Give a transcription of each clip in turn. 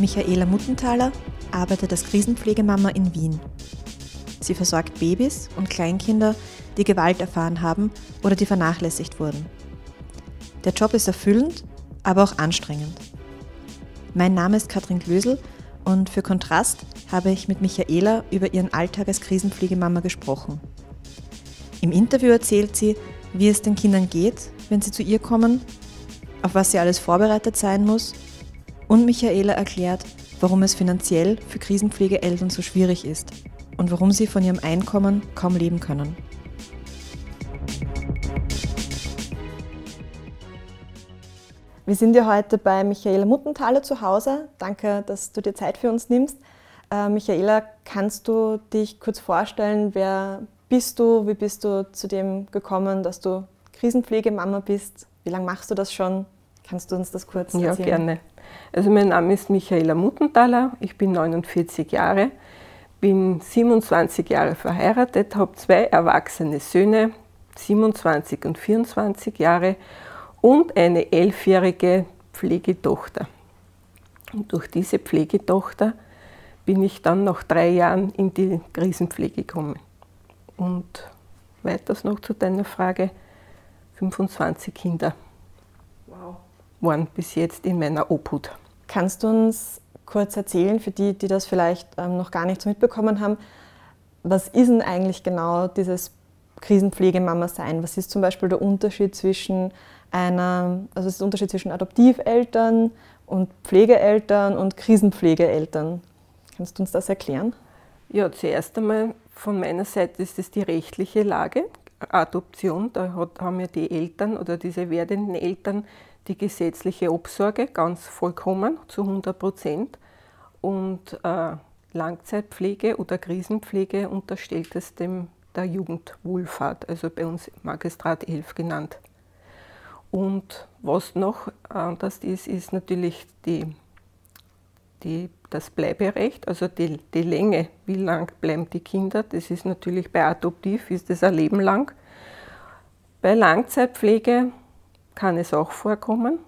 Michaela Muttenthaler arbeitet als Krisenpflegemama in Wien. Sie versorgt Babys und Kleinkinder, die Gewalt erfahren haben oder die vernachlässigt wurden. Der Job ist erfüllend, aber auch anstrengend. Mein Name ist Katrin Glösel und für Kontrast habe ich mit Michaela über ihren Alltag als Krisenpflegemama gesprochen. Im Interview erzählt sie, wie es den Kindern geht, wenn sie zu ihr kommen, auf was sie alles vorbereitet sein muss und Michaela erklärt, warum es finanziell für Krisenpflegeeltern so schwierig ist und warum sie von ihrem Einkommen kaum leben können. Wir sind ja heute bei Michaela Muttenthaler zu Hause. Danke, dass du dir Zeit für uns nimmst. Äh, Michaela, kannst du dich kurz vorstellen, wer bist du, wie bist du zu dem gekommen, dass du Krisenpflegemama bist? Wie lange machst du das schon? Kannst du uns das kurz erzählen? Ja, gerne. Also mein Name ist Michaela Muttenthaler, ich bin 49 Jahre, bin 27 Jahre verheiratet, habe zwei erwachsene Söhne, 27 und 24 Jahre und eine elfjährige Pflegetochter. Und durch diese Pflegetochter bin ich dann nach drei Jahren in die Krisenpflege gekommen. Und weiters noch zu deiner Frage, 25 Kinder. Waren bis jetzt in meiner Obhut. Kannst du uns kurz erzählen, für die, die das vielleicht ähm, noch gar nicht so mitbekommen haben, was ist denn eigentlich genau dieses Krisenpflegemama sein? Was ist zum Beispiel der Unterschied zwischen einer, also ist der Unterschied zwischen Adoptiveltern und Pflegeeltern und Krisenpflegeeltern? Kannst du uns das erklären? Ja, zuerst einmal von meiner Seite ist es die rechtliche Lage. Adoption, da haben ja die Eltern oder diese werdenden Eltern die gesetzliche Obsorge ganz vollkommen zu 100 Prozent. Und äh, Langzeitpflege oder Krisenpflege unterstellt es dem der Jugendwohlfahrt, also bei uns Magistrat 11 genannt. Und was noch anders ist, ist natürlich die, die, das Bleiberecht, also die, die Länge, wie lang bleiben die Kinder. Das ist natürlich bei Adoptiv, ist das ein Leben lang. Bei Langzeitpflege kann es auch vorkommen,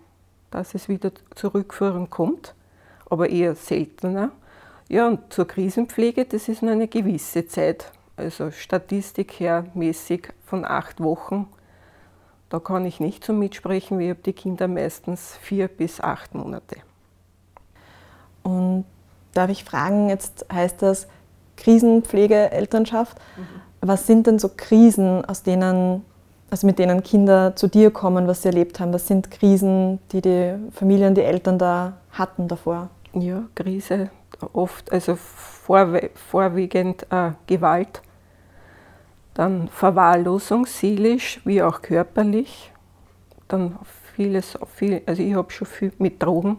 dass es wieder zur Rückführung kommt, aber eher seltener. Ja, und zur Krisenpflege, das ist nur eine gewisse Zeit. Also Statistik her mäßig von acht Wochen. Da kann ich nicht so mitsprechen, wir haben die Kinder meistens vier bis acht Monate. Und darf ich fragen, jetzt heißt das Krisenpflege, Elternschaft. Mhm. Was sind denn so Krisen, aus denen also mit denen Kinder zu dir kommen, was sie erlebt haben? Was sind Krisen, die die Familien, die Eltern da hatten davor? Ja, Krise oft, also vorwiegend äh, Gewalt, dann Verwahrlosung, seelisch wie auch körperlich, dann vieles, viel, also ich habe schon viel mit Drogen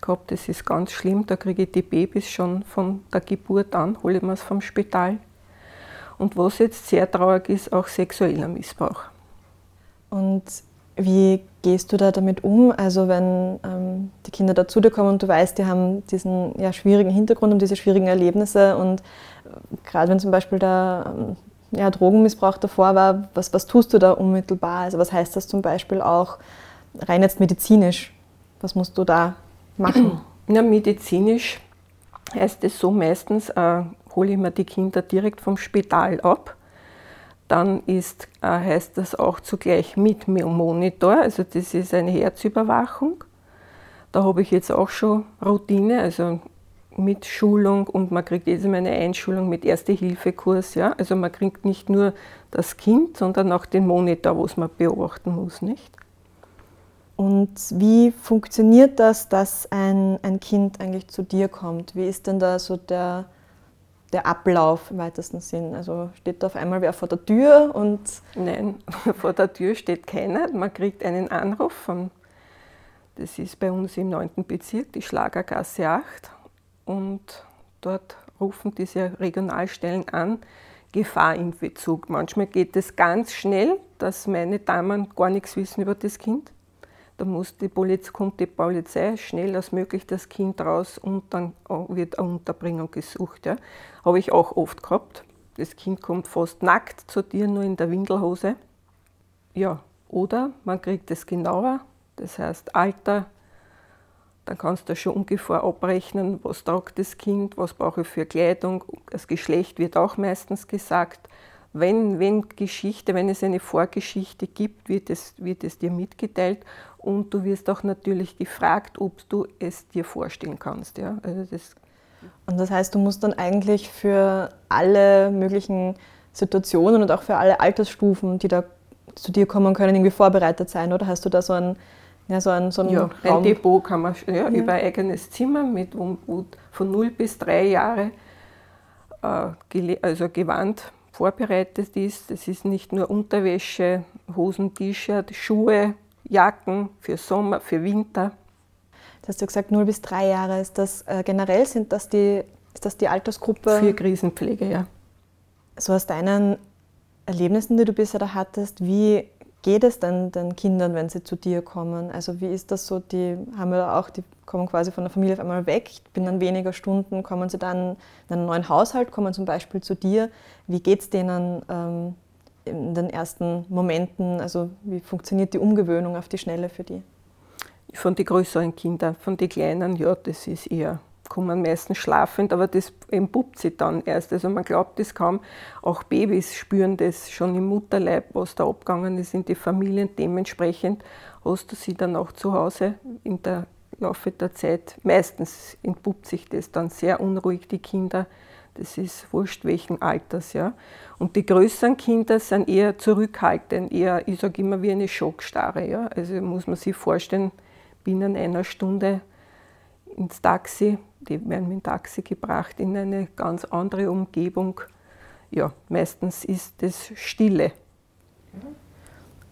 gehabt, das ist ganz schlimm, da kriege ich die Babys schon von der Geburt an, hole ich mir es vom Spital und was jetzt sehr traurig ist, auch sexueller Missbrauch. Und wie gehst du da damit um? Also wenn ähm, die Kinder da zu dir kommen und du weißt, die haben diesen ja, schwierigen Hintergrund und diese schwierigen Erlebnisse und äh, gerade wenn zum Beispiel der ähm, ja, Drogenmissbrauch davor war, was, was tust du da unmittelbar? Also was heißt das zum Beispiel auch rein jetzt medizinisch? Was musst du da machen? Ja, medizinisch heißt es so meistens, äh, hole ich mir die Kinder direkt vom Spital ab. Dann ist, äh, heißt das auch zugleich mit Monitor, also das ist eine Herzüberwachung. Da habe ich jetzt auch schon Routine, also mit Schulung und man kriegt jetzt eine Einschulung mit Erste-Hilfe-Kurs. Ja? Also man kriegt nicht nur das Kind, sondern auch den Monitor, was man beobachten muss. Nicht? Und wie funktioniert das, dass ein, ein Kind eigentlich zu dir kommt? Wie ist denn da so der, der Ablauf im weitesten Sinn? Also steht da auf einmal wer vor der Tür und. Nein, vor der Tür steht keiner. Man kriegt einen Anruf von, das ist bei uns im 9. Bezirk, die Schlagergasse 8. Und dort rufen diese Regionalstellen an, Gefahr im Verzug. Manchmal geht es ganz schnell, dass meine Damen gar nichts wissen über das Kind. Da muss die Polizei, kommt die Polizei schnell als möglich das Kind raus und dann wird eine Unterbringung gesucht. Ja. Habe ich auch oft gehabt. Das Kind kommt fast nackt zu dir, nur in der Windelhose. Ja, oder man kriegt es genauer, das heißt Alter, dann kannst du schon ungefähr abrechnen, was tragt das Kind, was brauche ich für Kleidung. Das Geschlecht wird auch meistens gesagt. Wenn, wenn Geschichte, wenn es eine Vorgeschichte gibt, wird es, wird es dir mitgeteilt und du wirst auch natürlich gefragt, ob du es dir vorstellen kannst. Ja? Also das und das heißt, du musst dann eigentlich für alle möglichen Situationen und auch für alle Altersstufen, die da zu dir kommen können, irgendwie vorbereitet sein, oder hast du da so ein, ja, so ein, so ein, ja, ein Depot kann man ja, ja. über ein eigenes Zimmer mit wo, wo von 0 bis 3 Jahre äh, also Gewand vorbereitet ist. Das ist nicht nur Unterwäsche, Hosen, T-Shirt, Schuhe, Jacken für Sommer, für Winter. Das hast du gesagt, 0 bis 3 Jahre. Ist das äh, generell, sind das die, ist das die Altersgruppe? Für Krisenpflege, ja. So aus deinen Erlebnissen, die du bisher da hattest, wie geht es denn den Kindern, wenn sie zu dir kommen? Also wie ist das so, die haben ja auch, die kommen quasi von der Familie auf einmal weg, binnen weniger Stunden kommen sie dann in einen neuen Haushalt, kommen zum Beispiel zu dir. Wie geht es denen ähm, in den ersten Momenten? Also wie funktioniert die Umgewöhnung auf die Schnelle für die? Von den größeren Kindern, von den kleinen, ja, das ist eher kommen meistens schlafend, aber das entpuppt sich dann erst. Also man glaubt es kaum. Auch Babys spüren das schon im Mutterleib, was da abgegangen ist in die Familien. Dementsprechend hast du sie dann auch zu Hause in der Laufe der Zeit. Meistens entpuppt sich das dann sehr unruhig, die Kinder. Das ist wurscht welchen Alters. Ja. Und die größeren Kinder sind eher zurückhaltend, eher, ich sage immer, wie eine Schockstarre. Ja. Also muss man sich vorstellen, binnen einer Stunde ins Taxi, die werden mit dem Taxi gebracht in eine ganz andere Umgebung. Ja, meistens ist es Stille.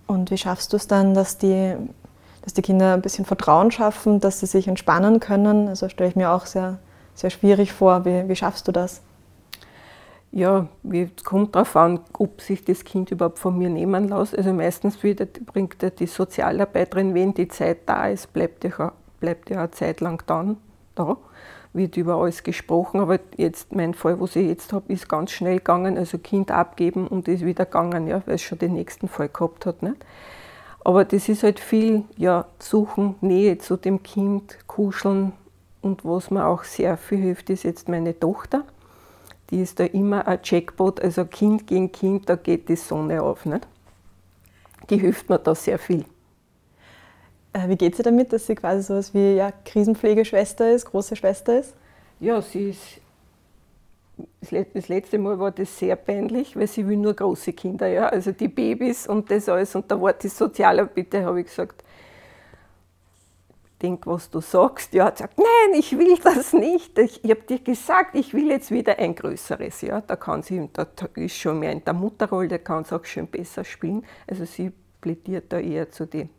Und wie schaffst du es dann, dass die, dass die Kinder ein bisschen Vertrauen schaffen, dass sie sich entspannen können? Also stelle ich mir auch sehr, sehr schwierig vor. Wie, wie schaffst du das? Ja, es kommt darauf an, ob sich das Kind überhaupt von mir nehmen lässt. Also meistens bringt die Sozialarbeiterin, wenn die Zeit da ist, bleibt ja, bleibt ja eine Zeit lang dann da wird über alles gesprochen, aber jetzt mein Fall, was ich jetzt habe, ist ganz schnell gegangen, also Kind abgeben und ist wieder gegangen, ja, weil es schon den nächsten Fall gehabt hat. Nicht? Aber das ist halt viel, ja, suchen, Nähe zu dem Kind, kuscheln und was mir auch sehr viel hilft, ist jetzt meine Tochter. Die ist da immer ein Jackpot, also Kind gegen Kind, da geht die Sonne auf. Nicht? Die hilft mir da sehr viel. Äh, wie geht sie damit, dass sie quasi so etwas wie ja, Krisenpflegeschwester ist, große Schwester ist? Ja, sie ist. Das letzte Mal war das sehr peinlich, weil sie will nur große Kinder, ja, also die Babys und das alles. Und da war die Sozialarbeiter, habe ich gesagt, denk, was du sagst. Ja, hat gesagt, nein, ich will das nicht. Ich, ich habe dir gesagt, ich will jetzt wieder ein größeres. Ja, da kann sie, da ist schon mehr in der Mutterrolle, da kann sie auch schön besser spielen. Also sie plädiert da eher zu den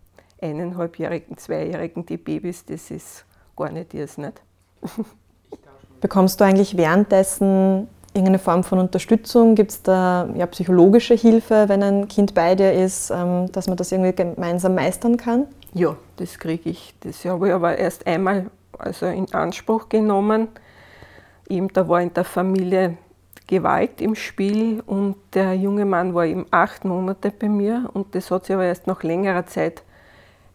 eineinhalbjährigen, zweijährigen, die Babys, das ist gar nicht ihrs nicht. Bekommst du eigentlich währenddessen irgendeine Form von Unterstützung? Gibt es da ja, psychologische Hilfe, wenn ein Kind bei dir ist, ähm, dass man das irgendwie gemeinsam meistern kann? Ja, das kriege ich. Das habe ich aber erst einmal also in Anspruch genommen. Eben, da war in der Familie Gewalt im Spiel und der junge Mann war eben acht Monate bei mir und das hat sich aber erst nach längerer Zeit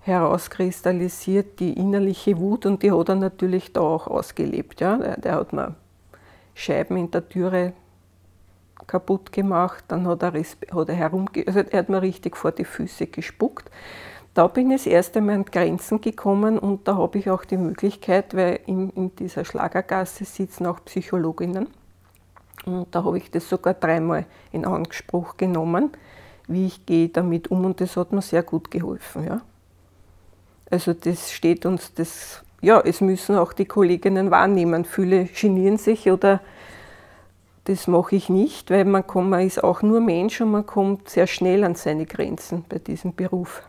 herauskristallisiert, die innerliche Wut und die hat er natürlich da auch ausgelebt. Ja. Der, der hat mir Scheiben in der Türe kaputt gemacht, dann hat er, hat er herumge also er hat mir richtig vor die Füße gespuckt. Da bin ich das erste Mal an Grenzen gekommen und da habe ich auch die Möglichkeit, weil in, in dieser Schlagergasse sitzen auch Psychologinnen und da habe ich das sogar dreimal in Anspruch genommen, wie ich gehe damit um und das hat mir sehr gut geholfen. Ja. Also das steht uns, das, ja, es müssen auch die Kolleginnen wahrnehmen. Viele genieren sich oder das mache ich nicht, weil man, kommt, man ist auch nur Mensch und man kommt sehr schnell an seine Grenzen bei diesem Beruf.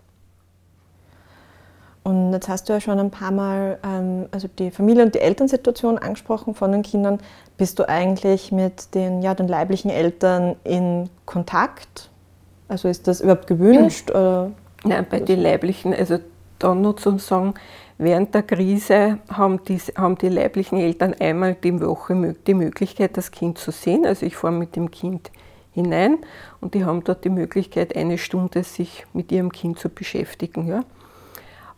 Und jetzt hast du ja schon ein paar Mal ähm, also die Familie- und die Elternsituation angesprochen von den Kindern. Bist du eigentlich mit den, ja, den leiblichen Eltern in Kontakt? Also ist das überhaupt gewünscht? Oder? Nein, bei den leiblichen, also dann noch zu sagen, während der Krise haben die, haben die leiblichen Eltern einmal die Woche die Möglichkeit, das Kind zu sehen. Also ich fahre mit dem Kind hinein und die haben dort die Möglichkeit, eine Stunde sich mit ihrem Kind zu beschäftigen. Ja.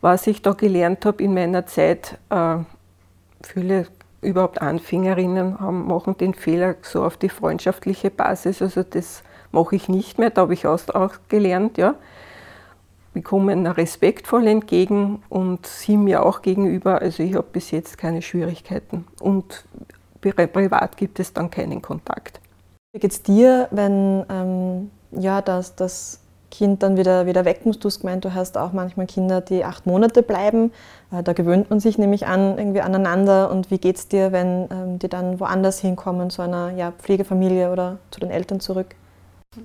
Was ich da gelernt habe in meiner Zeit, äh, viele überhaupt Anfängerinnen haben, machen den Fehler so auf die freundschaftliche Basis. Also das mache ich nicht mehr, da habe ich auch gelernt, ja. Wir kommen respektvoll entgegen und sie mir auch gegenüber. Also ich habe bis jetzt keine Schwierigkeiten. Und privat gibt es dann keinen Kontakt. Wie geht es dir, wenn ähm, ja, das, das Kind dann wieder, wieder weg muss? Du hast gemeint, du hast auch manchmal Kinder, die acht Monate bleiben. Äh, da gewöhnt man sich nämlich an, irgendwie aneinander. Und wie geht es dir, wenn ähm, die dann woanders hinkommen, zu einer ja, Pflegefamilie oder zu den Eltern zurück?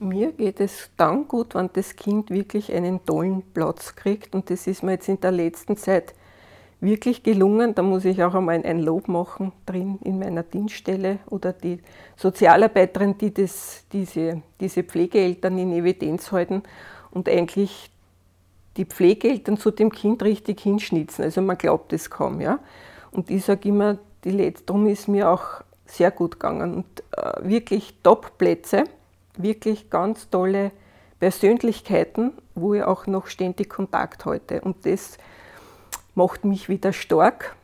Mir geht es dann gut, wenn das Kind wirklich einen tollen Platz kriegt. Und das ist mir jetzt in der letzten Zeit wirklich gelungen. Da muss ich auch einmal ein Lob machen drin in meiner Dienststelle oder die Sozialarbeiterin, die das, diese, diese Pflegeeltern in Evidenz halten und eigentlich die Pflegeeltern zu dem Kind richtig hinschnitzen. Also man glaubt es kaum. Ja? Und ich sage immer, die Letzte, darum ist mir auch sehr gut gegangen. Und äh, wirklich Top-Plätze wirklich ganz tolle Persönlichkeiten, wo ich auch noch ständig Kontakt halte. Und das macht mich wieder stark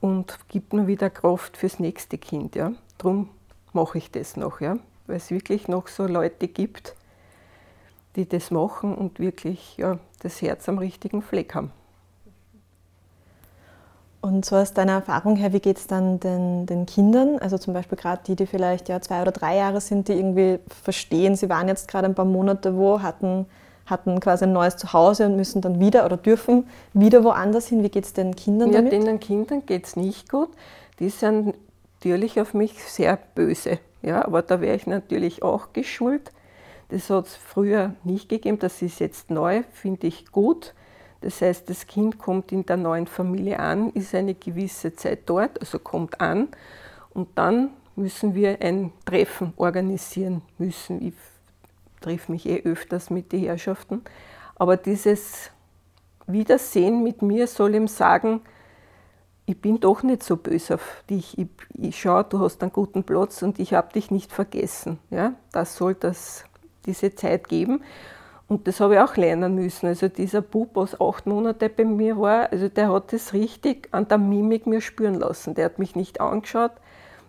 und gibt mir wieder Kraft fürs nächste Kind. Ja. Darum mache ich das noch, ja. weil es wirklich noch so Leute gibt, die das machen und wirklich ja, das Herz am richtigen Fleck haben. Und so aus deiner Erfahrung her, wie geht es dann den, den, Kindern? Also zum Beispiel gerade die, die vielleicht ja zwei oder drei Jahre sind, die irgendwie verstehen, sie waren jetzt gerade ein paar Monate wo, hatten, hatten quasi ein neues Zuhause und müssen dann wieder oder dürfen wieder woanders hin. Wie geht es den Kindern ja, damit? Den Kindern geht es nicht gut. Die sind natürlich auf mich sehr böse. Ja, aber da wäre ich natürlich auch geschult. Das hat es früher nicht gegeben. Das ist jetzt neu, finde ich gut das heißt, das Kind kommt in der neuen Familie an, ist eine gewisse Zeit dort, also kommt an und dann müssen wir ein Treffen organisieren müssen. Ich treffe mich eh öfters mit den Herrschaften. Aber dieses Wiedersehen mit mir soll ihm sagen, ich bin doch nicht so böse auf dich. Ich, ich schaue, du hast einen guten Platz und ich habe dich nicht vergessen. Ja? Das soll das, diese Zeit geben. Und das habe ich auch lernen müssen. Also dieser Bub, was acht Monate bei mir war, also der hat das richtig an der Mimik mir spüren lassen. Der hat mich nicht angeschaut.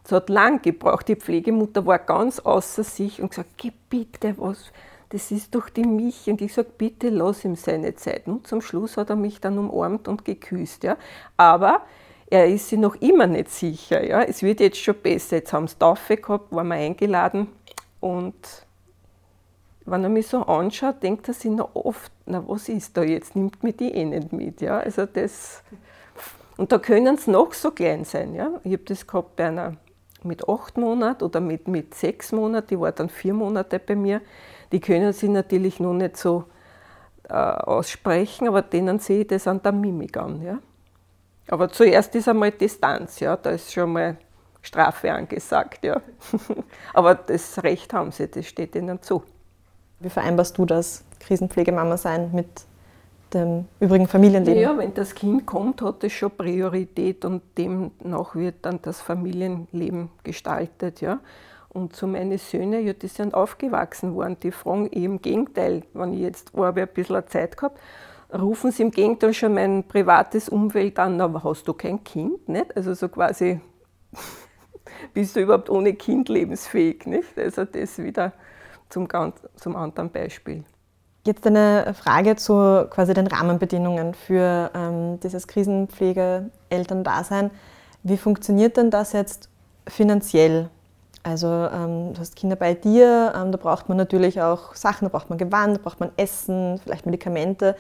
Es hat lang gebraucht. Die Pflegemutter war ganz außer sich und gesagt, geh bitte, was, das ist doch die Mich. Und ich sage, bitte lass ihm seine Zeit. Und zum Schluss hat er mich dann umarmt und geküsst. Ja. Aber er ist sich noch immer nicht sicher. Ja. Es wird jetzt schon besser. Jetzt haben sie Taufe gehabt, waren wir eingeladen und wenn er mich so anschaut, denkt er sich noch oft, na was ist da jetzt, nimmt mir die eh nicht mit. Ja? Also das, und da können es noch so klein sein. Ja? Ich habe das gehabt bei einer mit acht Monaten oder mit, mit sechs Monaten, die war dann vier Monate bei mir. Die können sich natürlich noch nicht so äh, aussprechen, aber denen sehe ich das an der Mimik an. Ja? Aber zuerst ist einmal Distanz, ja? da ist schon mal Strafe angesagt. Ja? aber das Recht haben sie, das steht ihnen zu. Wie vereinbarst du das, Krisenpflegemama sein, mit dem übrigen Familienleben? Ja, wenn das Kind kommt, hat es schon Priorität und demnach wird dann das Familienleben gestaltet. Ja. Und so meine Söhne, ja, die sind aufgewachsen worden, die fragen eh im Gegenteil, wenn ich jetzt ein bisschen Zeit gehabt, rufen sie im Gegenteil schon mein privates Umfeld an, aber hast du kein Kind? Nicht? Also so quasi, bist du überhaupt ohne Kind lebensfähig? Nicht? Also das wieder zum, zum anderen Beispiel. Jetzt eine Frage zu quasi den Rahmenbedingungen für ähm, dieses Krisenpflege-Elterndasein. Wie funktioniert denn das jetzt finanziell? Also ähm, du hast Kinder bei dir, ähm, da braucht man natürlich auch Sachen, da braucht man Gewand, da braucht man Essen, vielleicht Medikamente.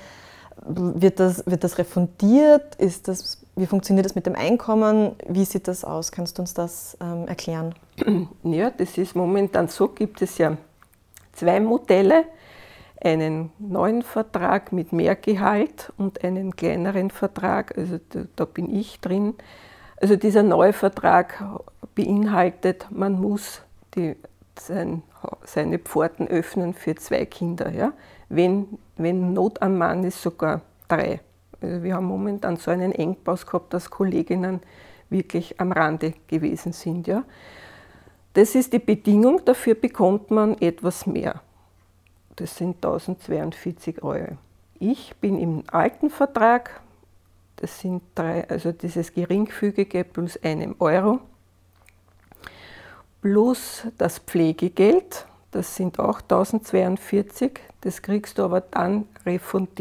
Wird das, wird das refundiert? Ist das, wie funktioniert das mit dem Einkommen? Wie sieht das aus? Kannst du uns das ähm, erklären? Ja, das ist momentan so, gibt es ja zwei Modelle, einen neuen Vertrag mit mehr Gehalt und einen kleineren Vertrag, also da, da bin ich drin. Also dieser neue Vertrag beinhaltet, man muss die, sein, seine Pforten öffnen für zwei Kinder. Ja? Wenn, wenn Not am Mann ist, sogar drei. Also wir haben momentan so einen Engpass gehabt, dass Kolleginnen wirklich am Rande gewesen sind. Ja? Das ist die Bedingung, dafür bekommt man etwas mehr. Das sind 1042 Euro. Ich bin im alten Vertrag Das sind drei, also dieses geringfügige plus einem Euro. Plus das Pflegegeld, das sind auch 1042. Das kriegst du aber dann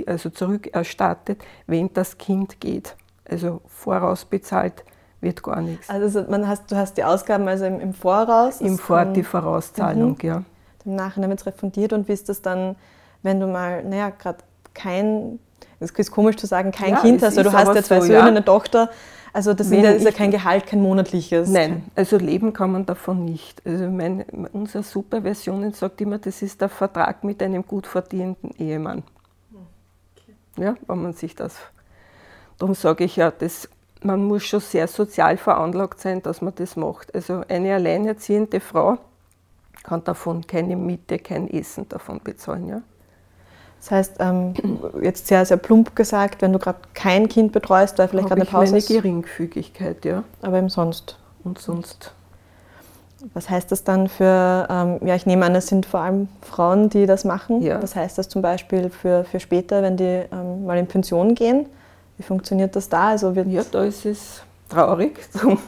also zurückerstattet, wenn das Kind geht. Also vorausbezahlt wird gar nichts. Also man hast, du hast die Ausgaben also im, im Voraus? Im Vor die Vorauszahlung, mhm. ja. Im Nachhinein wird es refundiert und wie ist das dann, wenn du mal, naja, gerade kein, es ist komisch zu sagen, kein ja, Kind hast, also du hast ja zwei so, Söhne, ja. eine Tochter, also das ja, ist ja kein Gehalt, kein monatliches. Nein, also leben kann man davon nicht. Also mein, unsere Superversion sagt immer, das ist der Vertrag mit einem gut verdienenden Ehemann. Okay. Ja, wenn man sich das. Darum sage ich ja, das, man muss schon sehr sozial veranlagt sein, dass man das macht. Also eine alleinerziehende Frau kann davon keine Miete, kein Essen davon bezahlen. Ja. Das heißt, ähm, jetzt sehr, sehr plump gesagt, wenn du gerade kein Kind betreust, weil vielleicht gerade eine Pause ist. eine Geringfügigkeit, ja. Aber eben sonst. Und sonst. Was heißt das dann für, ähm, ja, ich nehme an, es sind vor allem Frauen, die das machen. Ja. Was heißt das zum Beispiel für, für später, wenn die ähm, mal in Pension gehen? Wie funktioniert das da? Also wird ja, da ist es traurig.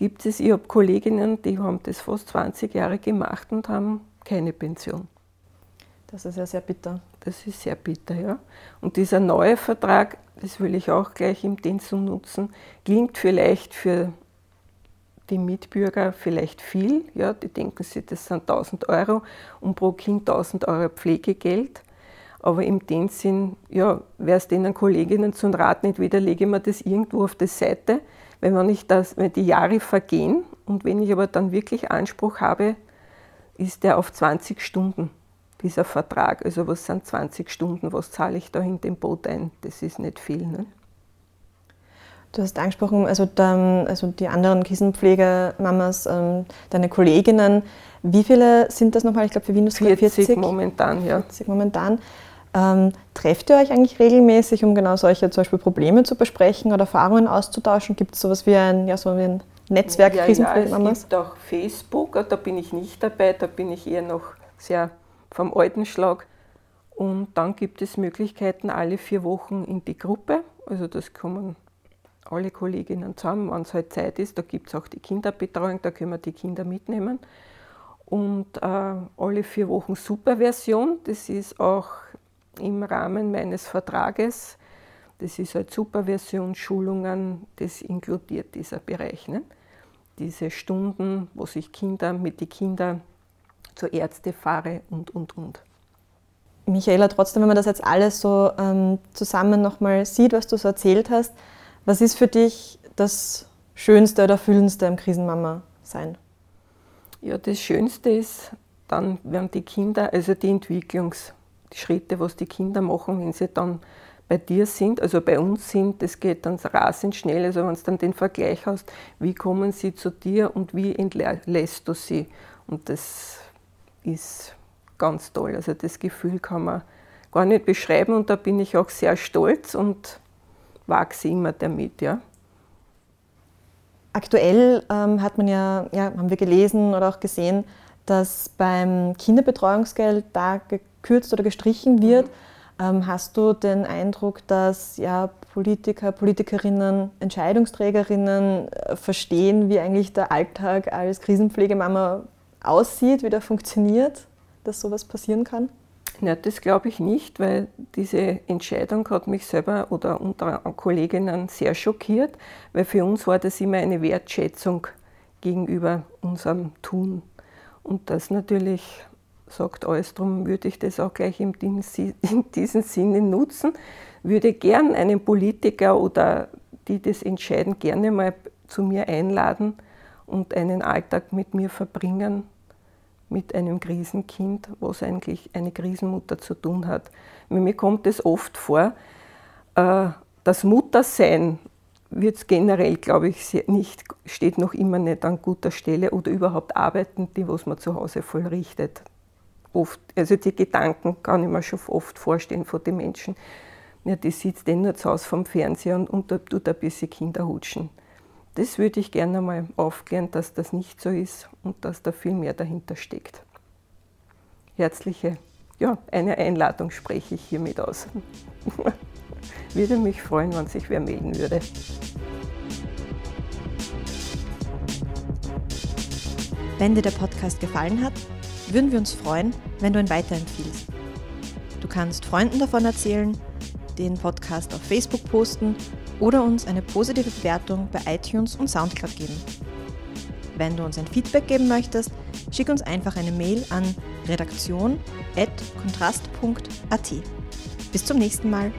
gibt es, ich habe Kolleginnen, die haben das fast 20 Jahre gemacht und haben keine Pension. Das ist ja sehr bitter. Das ist sehr bitter, ja. Und dieser neue Vertrag, das will ich auch gleich im Dienst nutzen, klingt vielleicht für die Mitbürger vielleicht viel. Ja, die denken sich, das sind 1000 Euro und pro Kind 1000 Euro Pflegegeld. Aber im dem Sinn, ja, wäre es denen Kolleginnen zum Rat nicht wieder, lege ich mir das irgendwo auf die Seite, wenn, ich das, wenn die Jahre vergehen und wenn ich aber dann wirklich Anspruch habe, ist der auf 20 Stunden dieser Vertrag. Also was sind 20 Stunden, was zahle ich da in dem Boot ein? Das ist nicht viel. Ne? Du hast angesprochen, also, dann, also die anderen Krisenpflegemamas, ähm, deine Kolleginnen. Wie viele sind das nochmal? Ich glaube, für ist 40, 40 momentan, ja. 40 momentan. Ähm, trefft ihr euch eigentlich regelmäßig, um genau solche zum Beispiel Probleme zu besprechen oder Erfahrungen auszutauschen? Gibt es sowas wie ein, ja, so ein Netzwerk ja? Ja, es gibt auch Facebook, da bin ich nicht dabei, da bin ich eher noch sehr vom alten Schlag. Und dann gibt es Möglichkeiten alle vier Wochen in die Gruppe. Also das kommen alle Kolleginnen zusammen, wenn es halt Zeit ist. Da gibt es auch die Kinderbetreuung, da können wir die Kinder mitnehmen. Und äh, alle vier Wochen Superversion, das ist auch im Rahmen meines Vertrages. Das ist halt Superversion, Schulungen, das inkludiert dieser Bereich. Ne? Diese Stunden, wo sich Kinder mit den Kindern zur Ärzte fahre und, und, und. Michaela, trotzdem, wenn man das jetzt alles so ähm, zusammen nochmal sieht, was du so erzählt hast, was ist für dich das Schönste oder Erfüllendste am Krisenmama sein? Ja, das Schönste ist dann, wenn die Kinder, also die Entwicklungsschritte, was die Kinder machen, wenn sie dann bei dir sind, also bei uns sind, das geht dann rasend schnell. Also wenn du dann den Vergleich hast, wie kommen sie zu dir und wie entlässt du sie? Und das ist ganz toll. Also das Gefühl kann man gar nicht beschreiben und da bin ich auch sehr stolz und wachse immer damit. Ja. Aktuell ähm, hat man ja, ja, haben wir gelesen oder auch gesehen, dass beim Kinderbetreuungsgeld da gekürzt oder gestrichen wird. Mhm. Hast du den Eindruck, dass ja, Politiker, Politikerinnen, Entscheidungsträgerinnen äh, verstehen, wie eigentlich der Alltag als Krisenpflegemama aussieht, wie der funktioniert, dass sowas passieren kann? Ja, das glaube ich nicht, weil diese Entscheidung hat mich selber oder unsere Kolleginnen sehr schockiert, weil für uns war das immer eine Wertschätzung gegenüber unserem Tun. Und das natürlich sagt alles, darum würde ich das auch gleich in diesem Sinne nutzen, würde gern einen Politiker oder die das entscheiden, gerne mal zu mir einladen und einen Alltag mit mir verbringen, mit einem Krisenkind, was eigentlich eine Krisenmutter zu tun hat. Mir kommt es oft vor, äh, das Muttersein wird generell, glaube ich, nicht, steht noch immer nicht an guter Stelle oder überhaupt arbeiten, die was man zu Hause vollrichtet. Oft, also die Gedanken kann ich mir schon oft vorstellen von den Menschen. Ja, die sitzt eh nur zu Hause vom Fernseher und, und tut ein bisschen Kinder hutschen das würde ich gerne mal aufklären, dass das nicht so ist und dass da viel mehr dahinter steckt. Herzliche, ja, eine Einladung spreche ich hiermit aus. Würde mich freuen, wenn sich wer melden würde. Wenn dir der Podcast gefallen hat, würden wir uns freuen, wenn du ihn weiterempfiehlst. Du kannst Freunden davon erzählen, den Podcast auf Facebook posten oder uns eine positive Bewertung bei iTunes und Soundcloud geben. Wenn du uns ein Feedback geben möchtest, schick uns einfach eine Mail an redaktion.kontrast.at. Bis zum nächsten Mal.